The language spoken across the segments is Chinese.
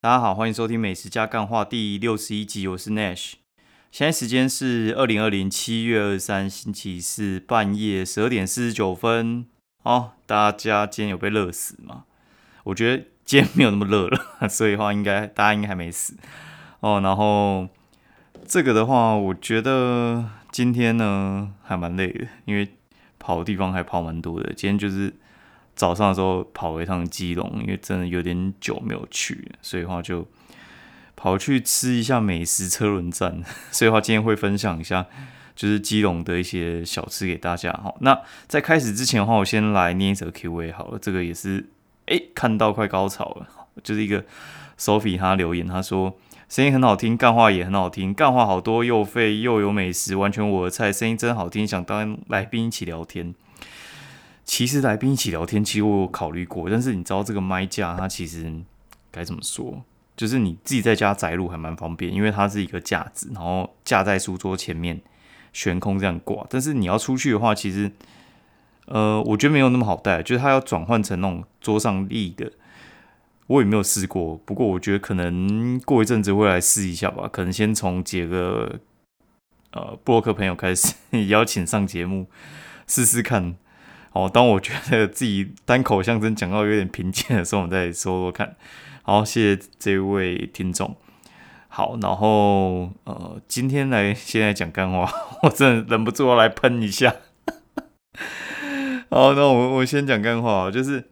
大家好，欢迎收听《美食加干话》第六十一集，我是 Nash。现在时间是二零二零七月二三星期四半夜十二点四十九分。哦，大家今天有被热死吗？我觉得今天没有那么热了，所以话应该大家应该还没死哦。然后这个的话，我觉得今天呢还蛮累的，因为跑的地方还跑蛮多的。今天就是早上的时候跑了一趟基隆，因为真的有点久没有去，所以话就跑去吃一下美食车轮战。所以话今天会分享一下。就是基隆的一些小吃给大家哈。那在开始之前的话，我先来念一则 Q&A 好了。这个也是哎，看到快高潮了。就是一个 Sophie 他留言，他说声音很好听，干话也很好听，干话好多又废又有美食，完全我的菜，声音真好听，想当来宾一起聊天。其实来宾一起聊天，其实我有考虑过，但是你知道这个麦架它其实该怎么说？就是你自己在家载入还蛮方便，因为它是一个架子，然后架在书桌前面。悬空这样挂，但是你要出去的话，其实，呃，我觉得没有那么好带，就是它要转换成那种桌上立的，我也没有试过。不过我觉得可能过一阵子会来试一下吧，可能先从几个呃布洛克朋友开始 邀请上节目试试看。哦，当我觉得自己单口相声讲到有点瓶颈的时候，我们再说说看。好，谢谢这位听众。好，然后呃，今天来现在讲干话，我真的忍不住要来喷一下。好，那我我先讲干话，就是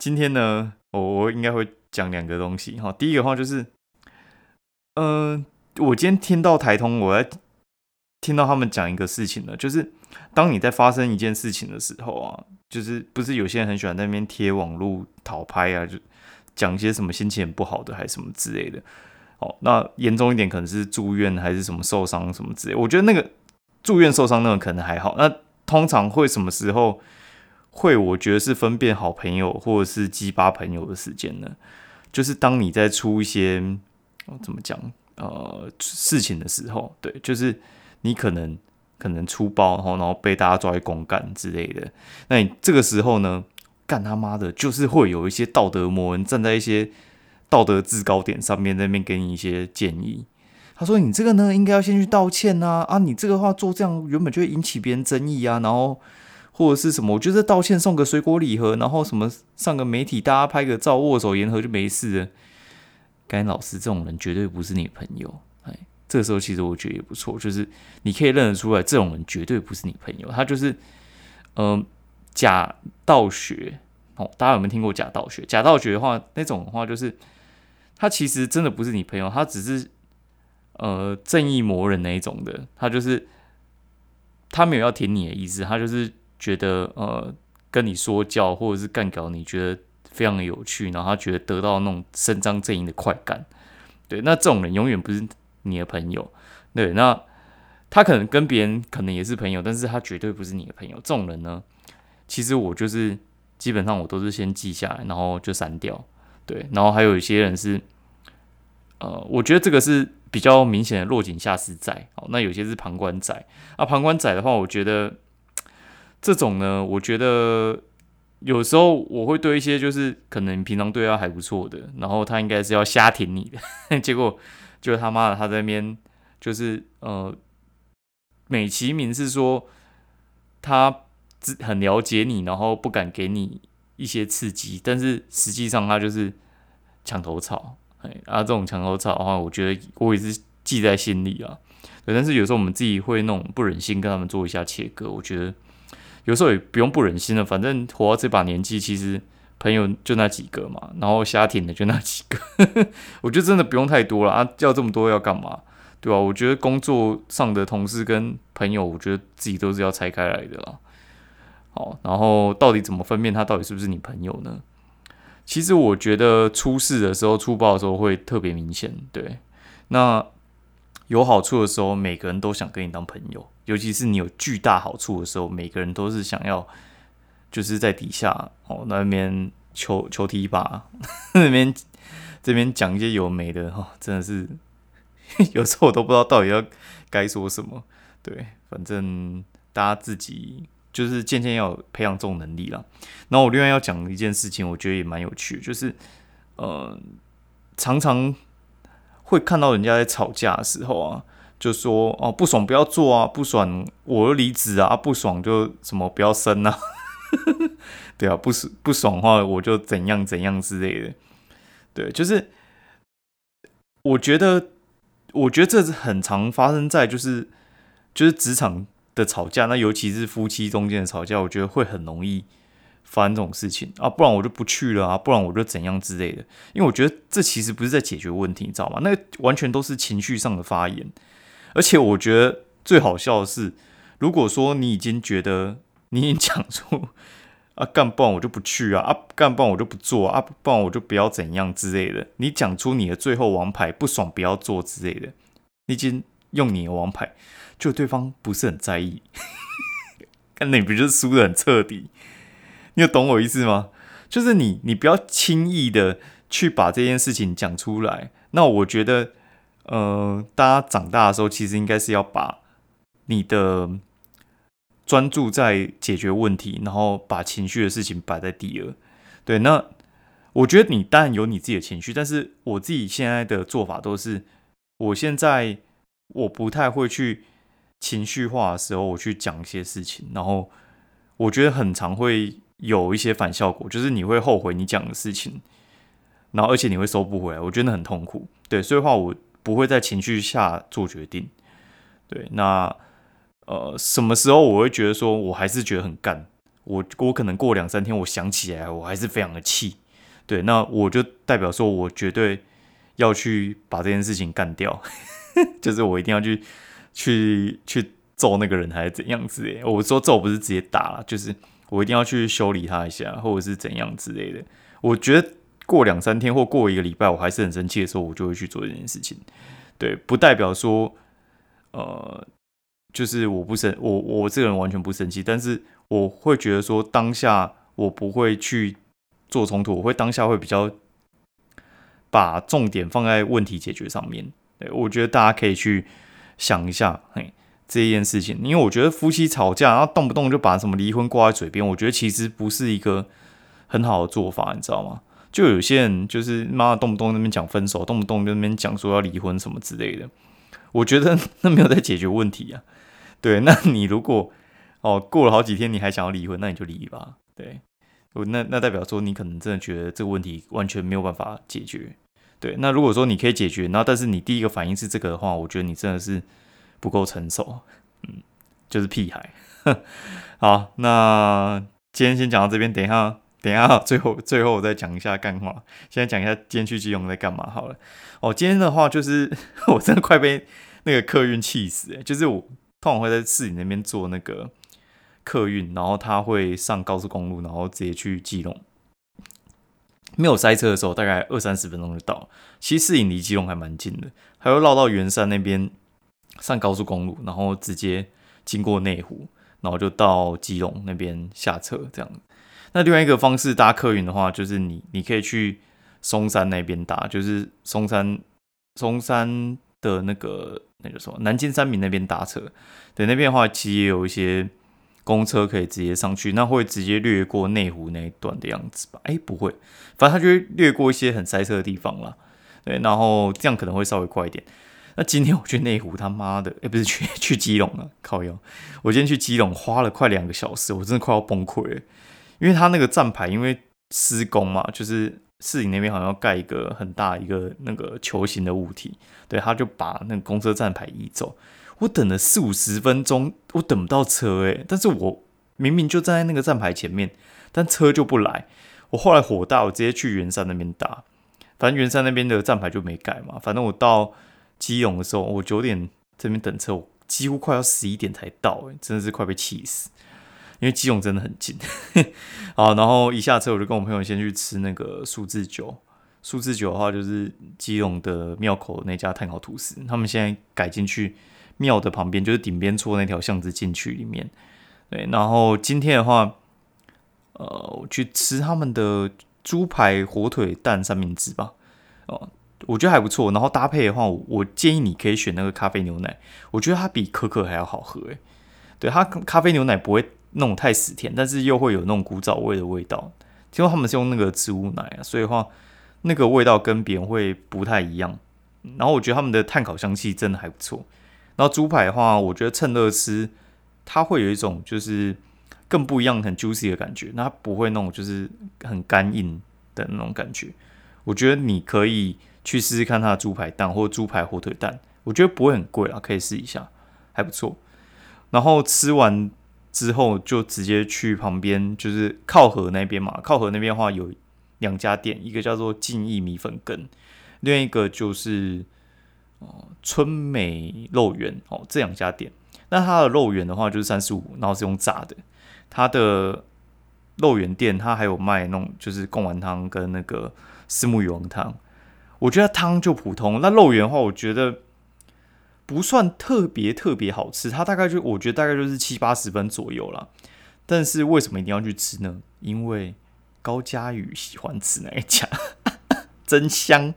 今天呢，我我应该会讲两个东西哈。第一个话就是，嗯，我今天听到台通，我在听到他们讲一个事情呢，就是当你在发生一件事情的时候啊，就是不是有些人很喜欢在那边贴网络讨拍啊，就讲一些什么心情很不好的还是什么之类的。哦，那严重一点可能是住院还是什么受伤什么之类。我觉得那个住院受伤那种可能还好。那通常会什么时候会？我觉得是分辨好朋友或者是鸡巴朋友的时间呢？就是当你在出一些哦怎么讲呃事情的时候，对，就是你可能可能出包，然后然后被大家抓去公干之类的。那你这个时候呢，干他妈的，就是会有一些道德魔人站在一些。道德制高点上面那边给你一些建议，他说你这个呢应该要先去道歉呐啊，你这个话做这样原本就会引起别人争议啊，然后或者是什么，我觉得道歉送个水果礼盒，然后什么上个媒体大家拍个照握手言和就没事了。该老师这种人绝对不是你朋友，这个时候其实我觉得也不错，就是你可以认得出来这种人绝对不是你朋友，他就是嗯假道学哦，大家有没有听过假道学？假道学的话，那种的话就是。他其实真的不是你朋友，他只是呃正义魔人那一种的，他就是他没有要舔你的意思，他就是觉得呃跟你说教或者是干搞你觉得非常的有趣，然后他觉得得到那种伸张正义的快感，对，那这种人永远不是你的朋友，对，那他可能跟别人可能也是朋友，但是他绝对不是你的朋友。这种人呢，其实我就是基本上我都是先记下来，然后就删掉。对，然后还有一些人是，呃，我觉得这个是比较明显的落井下石仔。好，那有些是旁观仔。啊，旁观仔的话，我觉得这种呢，我觉得有时候我会对一些就是可能平常对他还不错的，然后他应该是要瞎挺你的，结果就他妈的他在那边就是呃，美其名是说他很了解你，然后不敢给你。一些刺激，但是实际上他就是墙头草，哎，啊，这种墙头草的话，我觉得我也是记在心里啊。对，但是有时候我们自己会那种不忍心跟他们做一下切割，我觉得有时候也不用不忍心了，反正活到这把年纪，其实朋友就那几个嘛，然后瞎挺的就那几个，我觉得真的不用太多了啊，叫这么多要干嘛？对吧？我觉得工作上的同事跟朋友，我觉得自己都是要拆开来的啦。好，然后到底怎么分辨他到底是不是你朋友呢？其实我觉得出事的时候、出包的时候会特别明显。对，那有好处的时候，每个人都想跟你当朋友；尤其是你有巨大好处的时候，每个人都是想要就是在底下哦那边球球踢吧，那边这边讲一些有没的哈，真的是 有时候我都不知道到底要该说什么。对，反正大家自己。就是渐渐要培养这种能力了。然后我另外要讲一件事情，我觉得也蛮有趣，就是呃，常常会看到人家在吵架的时候啊，就说哦不爽不要做啊，不爽我就离职啊，不爽就什么不要生啊，对啊，不爽不爽的话我就怎样怎样之类的，对，就是我觉得我觉得这是很常发生在就是就是职场的吵架，那尤其是夫妻中间的吵架，我觉得会很容易。发生这种事情啊，不然我就不去了啊，不然我就怎样之类的。因为我觉得这其实不是在解决问题，你知道吗？那完全都是情绪上的发言。而且我觉得最好笑的是，如果说你已经觉得你已经讲出啊干不然我就不去啊，啊干不然我就不做啊，不然我就不要怎样之类的。你讲出你的最后王牌，不爽不要做之类的，你已经用你的王牌，就对方不是很在意，那你不就是输的很彻底？你有懂我意思吗？就是你，你不要轻易的去把这件事情讲出来。那我觉得，呃，大家长大的时候，其实应该是要把你的专注在解决问题，然后把情绪的事情摆在第二。对，那我觉得你当然有你自己的情绪，但是我自己现在的做法都是，我现在我不太会去情绪化的时候，我去讲一些事情，然后我觉得很常会。有一些反效果，就是你会后悔你讲的事情，然后而且你会收不回来，我觉得很痛苦。对，所以话我不会在情绪下做决定。对，那呃什么时候我会觉得说我还是觉得很干？我我可能过两三天我想起来，我还是非常的气。对，那我就代表说我绝对要去把这件事情干掉，就是我一定要去去去揍那个人还是怎样子？诶，我说揍不是直接打，就是。我一定要去修理他一下，或者是怎样之类的。我觉得过两三天或过一个礼拜，我还是很生气的时候，我就会去做这件事情。对，不代表说，呃，就是我不生我我这个人完全不生气，但是我会觉得说，当下我不会去做冲突，我会当下会比较把重点放在问题解决上面。对，我觉得大家可以去想一下，嘿。这件事情，因为我觉得夫妻吵架，然后动不动就把什么离婚挂在嘴边，我觉得其实不是一个很好的做法，你知道吗？就有些人就是妈动不动那边讲分手，动不动就那边讲说要离婚什么之类的，我觉得 那没有在解决问题啊。对，那你如果哦过了好几天你还想要离婚，那你就离吧。对，那那代表说你可能真的觉得这个问题完全没有办法解决。对，那如果说你可以解决，然后但是你第一个反应是这个的话，我觉得你真的是。不够成熟，嗯，就是屁孩。好，那今天先讲到这边，等一下，等一下，最后最后我再讲一下干话。现在讲一下今天去基隆在干嘛好了。哦，今天的话就是 我真的快被那个客运气死哎！就是我通常会在市里那边坐那个客运，然后他会上高速公路，然后直接去基隆。没有塞车的时候，大概二三十分钟就到。其实市里离基隆还蛮近的，还会绕到圆山那边。上高速公路，然后直接经过内湖，然后就到基隆那边下车这样。那另外一个方式搭客运的话，就是你你可以去松山那边搭，就是松山松山的那个那个什么南京三明那边搭车。对，那边的话其实也有一些公车可以直接上去，那会直接掠过内湖那一段的样子吧？哎，不会，反正它就会掠过一些很塞车的地方啦。对，然后这样可能会稍微快一点。那今天我去内湖，他妈的，哎，不是去去基隆了，靠腰。我今天去基隆花了快两个小时，我真的快要崩溃了。因为他那个站牌因为施工嘛，就是市里那边好像要盖一个很大一个那个球形的物体，对，他就把那个公车站牌移走。我等了四五十分钟，我等不到车，诶，但是我明明就站在那个站牌前面，但车就不来。我后来火大，我直接去圆山那边打，反正圆山那边的站牌就没改嘛，反正我到。基隆的时候，我九点这边等车，我几乎快要十一点才到，哎，真的是快被气死。因为基隆真的很近，好，然后一下车我就跟我朋友先去吃那个数字酒。数字酒的话，就是基隆的庙口那家炭烤吐司，他们现在改进去庙的旁边，就是顶边错那条巷子进去里面。对，然后今天的话，呃，去吃他们的猪排火腿蛋三明治吧，哦。我觉得还不错，然后搭配的话，我建议你可以选那个咖啡牛奶，我觉得它比可可还要好喝诶。对，它咖啡牛奶不会弄太死甜，但是又会有那种古早味的味道。听说他们是用那个植物奶啊，所以的话那个味道跟别人会不太一样。然后我觉得他们的碳烤香气真的还不错。然后猪排的话，我觉得趁热吃，它会有一种就是更不一样、很 juicy 的感觉。那它不会那种就是很干硬的那种感觉。我觉得你可以去试试看它的猪排蛋或猪排火腿蛋，我觉得不会很贵啊，可以试一下，还不错。然后吃完之后就直接去旁边，就是靠河那边嘛。靠河那边的话有两家店，一个叫做静义米粉羹，另一个就是。哦，春美肉圆哦，这两家店，那它的肉圆的话就是三十五，然后是用炸的。它的肉圆店，它还有卖那种就是贡丸汤跟那个四木鱼王汤。我觉得汤就普通，那肉圆的话，我觉得不算特别特别好吃。它大概就我觉得大概就是七八十分左右啦。但是为什么一定要去吃呢？因为高佳宇喜欢吃那一家，真香。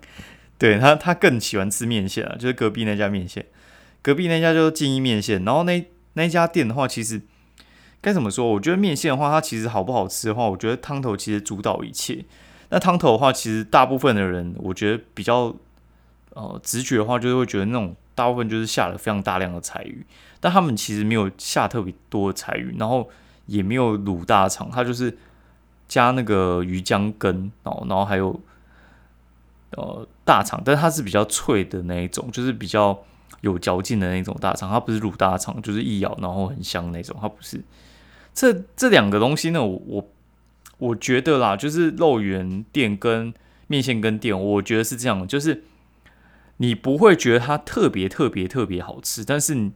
对他，他更喜欢吃面线啊，就是隔壁那家面线，隔壁那家就是静一面线。然后那那家店的话，其实该怎么说？我觉得面线的话，它其实好不好吃的话，我觉得汤头其实主导一切。那汤头的话，其实大部分的人，我觉得比较呃直觉的话，就是会觉得那种大部分就是下了非常大量的柴鱼，但他们其实没有下特别多的柴鱼，然后也没有卤大肠，它就是加那个鱼浆根，然后然后还有。呃，大肠，但它是比较脆的那一种，就是比较有嚼劲的那种大肠，它不是卤大肠，就是一咬然后很香那种，它不是。这这两个东西呢，我我我觉得啦，就是肉圆店跟面线跟店，我觉得是这样，就是你不会觉得它特别特别特别好吃，但是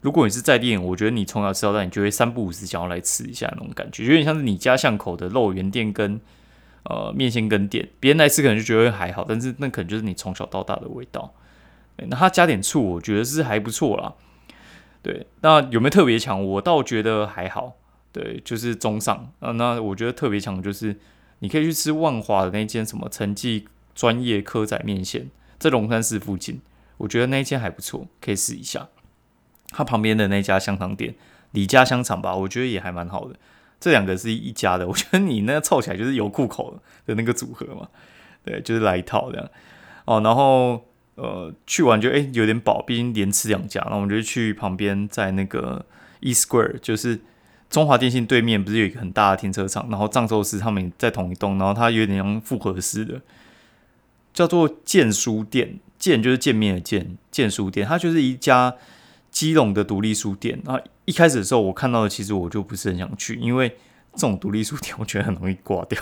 如果你是在店，我觉得你从小吃到大，你就会三不五时想要来吃一下那种感觉，有点像是你家巷口的肉圆店跟。呃，面线跟店，别人来吃可能就觉得还好，但是那可能就是你从小到大的味道。那他加点醋，我觉得是还不错啦。对，那有没有特别强？我倒觉得还好。对，就是中上。啊，那我觉得特别强就是你可以去吃万华的那间什么陈记专业科仔面线，在龙山寺附近，我觉得那一间还不错，可以试一下。他旁边的那家香肠店，李家香肠吧，我觉得也还蛮好的。这两个是一家的，我觉得你那凑起来就是有户口的那个组合嘛，对，就是来一套这样哦。然后呃，去完就哎有点饱，毕竟连吃两家，那我们就去旁边，在那个 E Square，就是中华电信对面，不是有一个很大的停车场，然后藏寿司他们在同一栋，然后它有点像复合式的，叫做建书店，建就是见面的建，建书店，它就是一家基隆的独立书店啊。一开始的时候，我看到的其实我就不是很想去，因为这种独立书店我觉得很容易挂掉。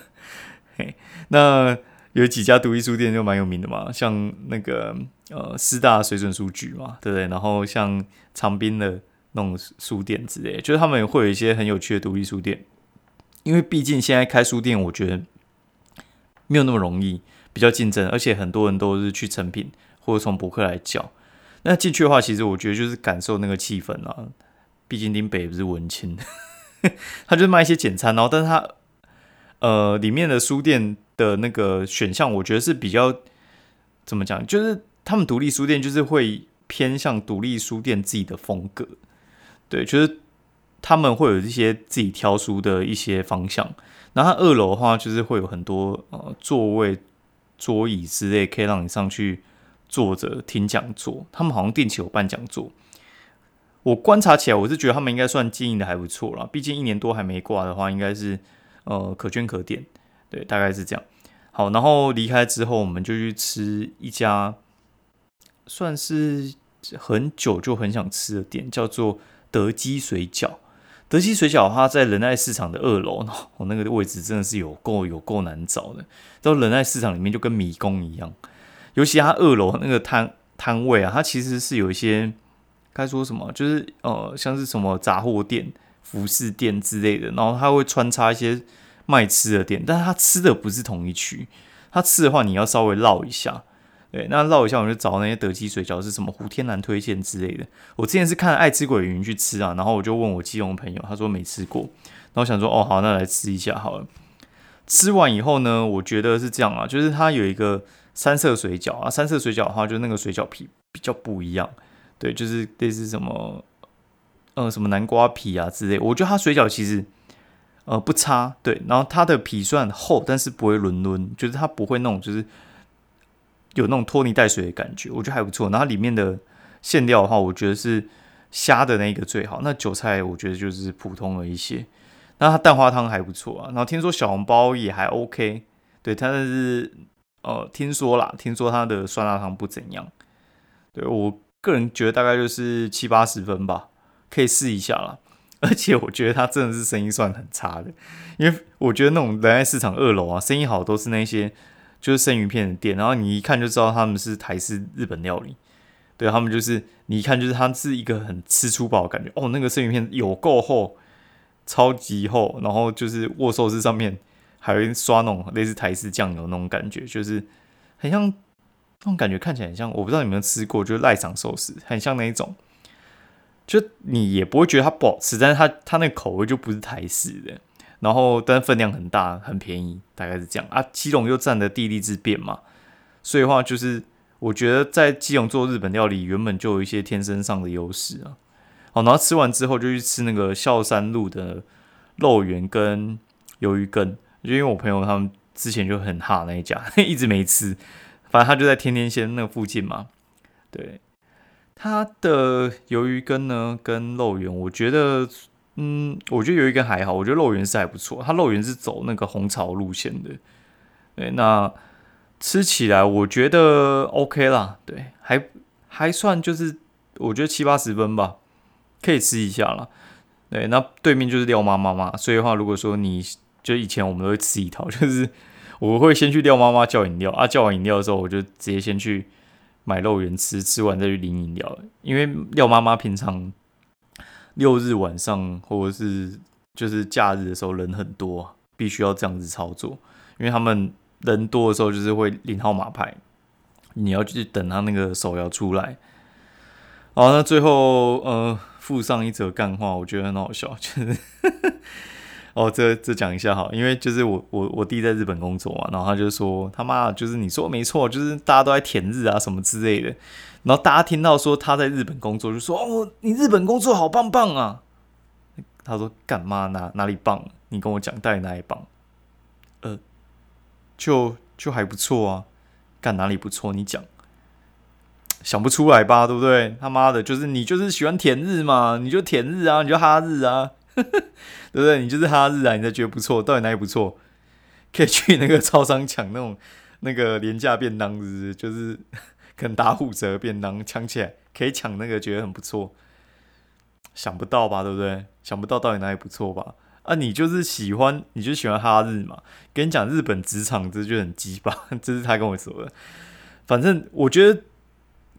嘿，那有几家独立书店就蛮有名的嘛，像那个呃师大水准书局嘛，对不对？然后像长滨的那种书店之类，就是他们会有一些很有趣的独立书店。因为毕竟现在开书店，我觉得没有那么容易，比较竞争，而且很多人都是去成品或者从博客来叫。那进去的话，其实我觉得就是感受那个气氛啊。毕竟林北不是文青，他就是卖一些简餐，然后但是他呃里面的书店的那个选项，我觉得是比较怎么讲，就是他们独立书店就是会偏向独立书店自己的风格，对，就是他们会有一些自己挑书的一些方向。然后二楼的话，就是会有很多呃座位、桌椅之类，可以让你上去。坐着听讲座，他们好像定期有办讲座。我观察起来，我是觉得他们应该算经营的还不错啦。毕竟一年多还没挂的话，应该是呃可圈可点。对，大概是这样。好，然后离开之后，我们就去吃一家算是很久就很想吃的店，叫做德基水饺。德基水饺它在仁爱市场的二楼，我 那个位置真的是有够有够难找的。到仁爱市场里面就跟迷宫一样。尤其它二楼那个摊摊位啊，它其实是有一些该说什么，就是呃，像是什么杂货店、服饰店之类的，然后它会穿插一些卖吃的店，但是它吃的不是同一区，它吃的话你要稍微绕一下，对，那绕一下我就找那些德基水饺是什么胡天南推荐之类的。我之前是看爱吃鬼云去吃啊，然后我就问我基隆朋友，他说没吃过，然后想说哦好，那来吃一下好了。吃完以后呢，我觉得是这样啊，就是它有一个。三色水饺啊，三色水饺的话，就那个水饺皮比较不一样，对，就是类似什么，呃，什么南瓜皮啊之类。我觉得它水饺其实，呃不差，对，然后它的皮算厚，但是不会轮轮，就是它不会那种就是有那种拖泥带水的感觉，我觉得还不错。然后里面的馅料的话，我觉得是虾的那个最好，那韭菜我觉得就是普通了一些。那它蛋花汤还不错啊，然后听说小笼包也还 OK，对，但是呃听说啦，听说它的酸辣汤不怎样，对我个人觉得大概就是七八十分吧，可以试一下啦。而且我觉得它真的是生意算很差的，因为我觉得那种人爱市场二楼啊，生意好都是那些就是生鱼片的店，然后你一看就知道他们是台式日本料理，对他们就是你一看就是他是一个很吃粗饱的感觉哦，那个生鱼片有够厚。超级厚，然后就是握寿司上面还会刷那种类似台式酱油那种感觉，就是很像那种感觉，看起来很像。我不知道你有没有吃过，就是赖场寿司，很像那一种。就你也不会觉得它不好吃，但是它它那口味就不是台式的。然后但分量很大，很便宜，大概是这样啊。基隆又占了地利之便嘛，所以话就是我觉得在基隆做日本料理，原本就有一些天生上的优势啊。好，然后吃完之后就去吃那个孝山路的肉圆跟鱿鱼羹，就因为我朋友他们之前就很哈那一家，一直没吃，反正他就在天天仙那附近嘛。对，他的鱿鱼羹呢跟肉圆，我觉得，嗯，我觉得鱿鱼羹还好，我觉得肉圆是还不错。它肉圆是走那个红潮路线的，对，那吃起来我觉得 OK 啦，对，还还算就是我觉得七八十分吧。可以吃一下了，对，那对面就是廖妈妈嘛，所以的话，如果说你就以前我们都会吃一套，就是我会先去廖妈妈叫饮料啊，叫完饮料的时候，我就直接先去买肉圆吃，吃完再去领饮料，因为廖妈妈平常六日晚上或者是就是假日的时候人很多，必须要这样子操作，因为他们人多的时候就是会领号码牌，你要去等他那个手摇出来，好，那最后呃。附上一则干话，我觉得很好笑，就是 哦，这这讲一下哈，因为就是我我我弟在日本工作嘛，然后他就说他妈就是你说没错，就是大家都在舔日啊什么之类的，然后大家听到说他在日本工作，就说哦你日本工作好棒棒啊，他说干嘛哪哪里棒？你跟我讲到底哪里棒？呃，就就还不错啊，干哪里不错？你讲。想不出来吧，对不对？他妈的，就是你就是喜欢舔日嘛，你就舔日啊，你就哈日啊，对不对？你就是哈日啊，你才觉得不错，到底哪里不错？可以去那个超商抢那种那个廉价便当，是就是 可能打五折便当，抢起来可以抢那个，觉得很不错。想不到吧，对不对？想不到到底哪里不错吧？啊，你就是喜欢，你就喜欢哈日嘛。跟你讲，日本职场这就很鸡巴，这是他跟我说的。反正我觉得。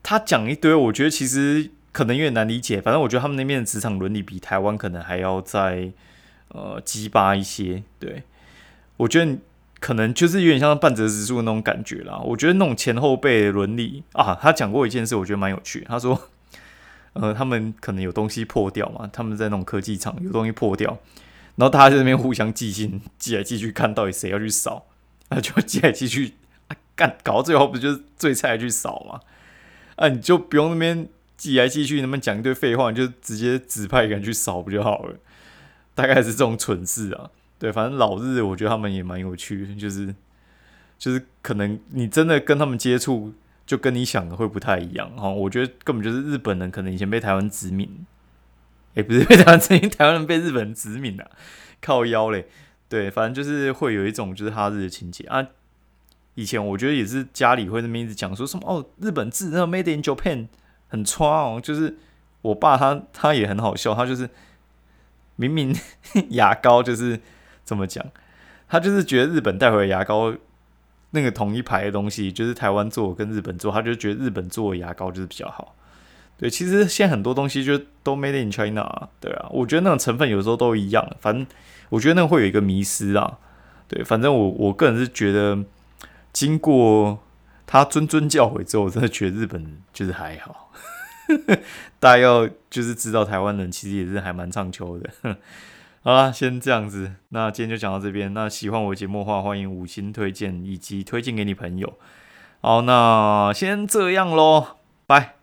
他讲一堆，我觉得其实可能有点难理解。反正我觉得他们那边的职场伦理比台湾可能还要再呃鸡巴一些。对我觉得可能就是有点像半泽直树那种感觉啦。我觉得那种前后辈伦理啊，他讲过一件事，我觉得蛮有趣。他说，呃，他们可能有东西破掉嘛，他们在那种科技厂有东西破掉，然后大家在那边互相寄信，寄来寄去，看到底谁要去扫，啊，就寄来寄去，啊，干搞到最后不就是最菜去扫嘛？啊，你就不用那边寄来寄去，那边讲一堆废话，就直接指派一个人去扫不就好了？大概是这种蠢事啊。对，反正老日我觉得他们也蛮有趣的，就是就是可能你真的跟他们接触，就跟你想的会不太一样哈。我觉得根本就是日本人可能以前被台湾殖民，哎，不是被台湾殖民，台湾人被日本人殖民了，靠腰嘞。对，反正就是会有一种就是哈日的情节啊。以前我觉得也是家里会那么一直讲说什么哦，日本字那个 Made in Japan 很差哦，就是我爸他他也很好笑，他就是明明 牙膏就是怎么讲，他就是觉得日本带回来牙膏那个同一排的东西，就是台湾做跟日本做，他就觉得日本做的牙膏就是比较好。对，其实现在很多东西就都 Made in China，对啊，我觉得那种成分有时候都一样，反正我觉得那会有一个迷失啊。对，反正我我个人是觉得。经过他谆谆教诲之后，我真的觉得日本就是还好。大家要就是知道台湾人其实也是还蛮唱秋的。好啦，先这样子，那今天就讲到这边。那喜欢我节目的话，欢迎五星推荐以及推荐给你朋友。好，那先这样喽，拜。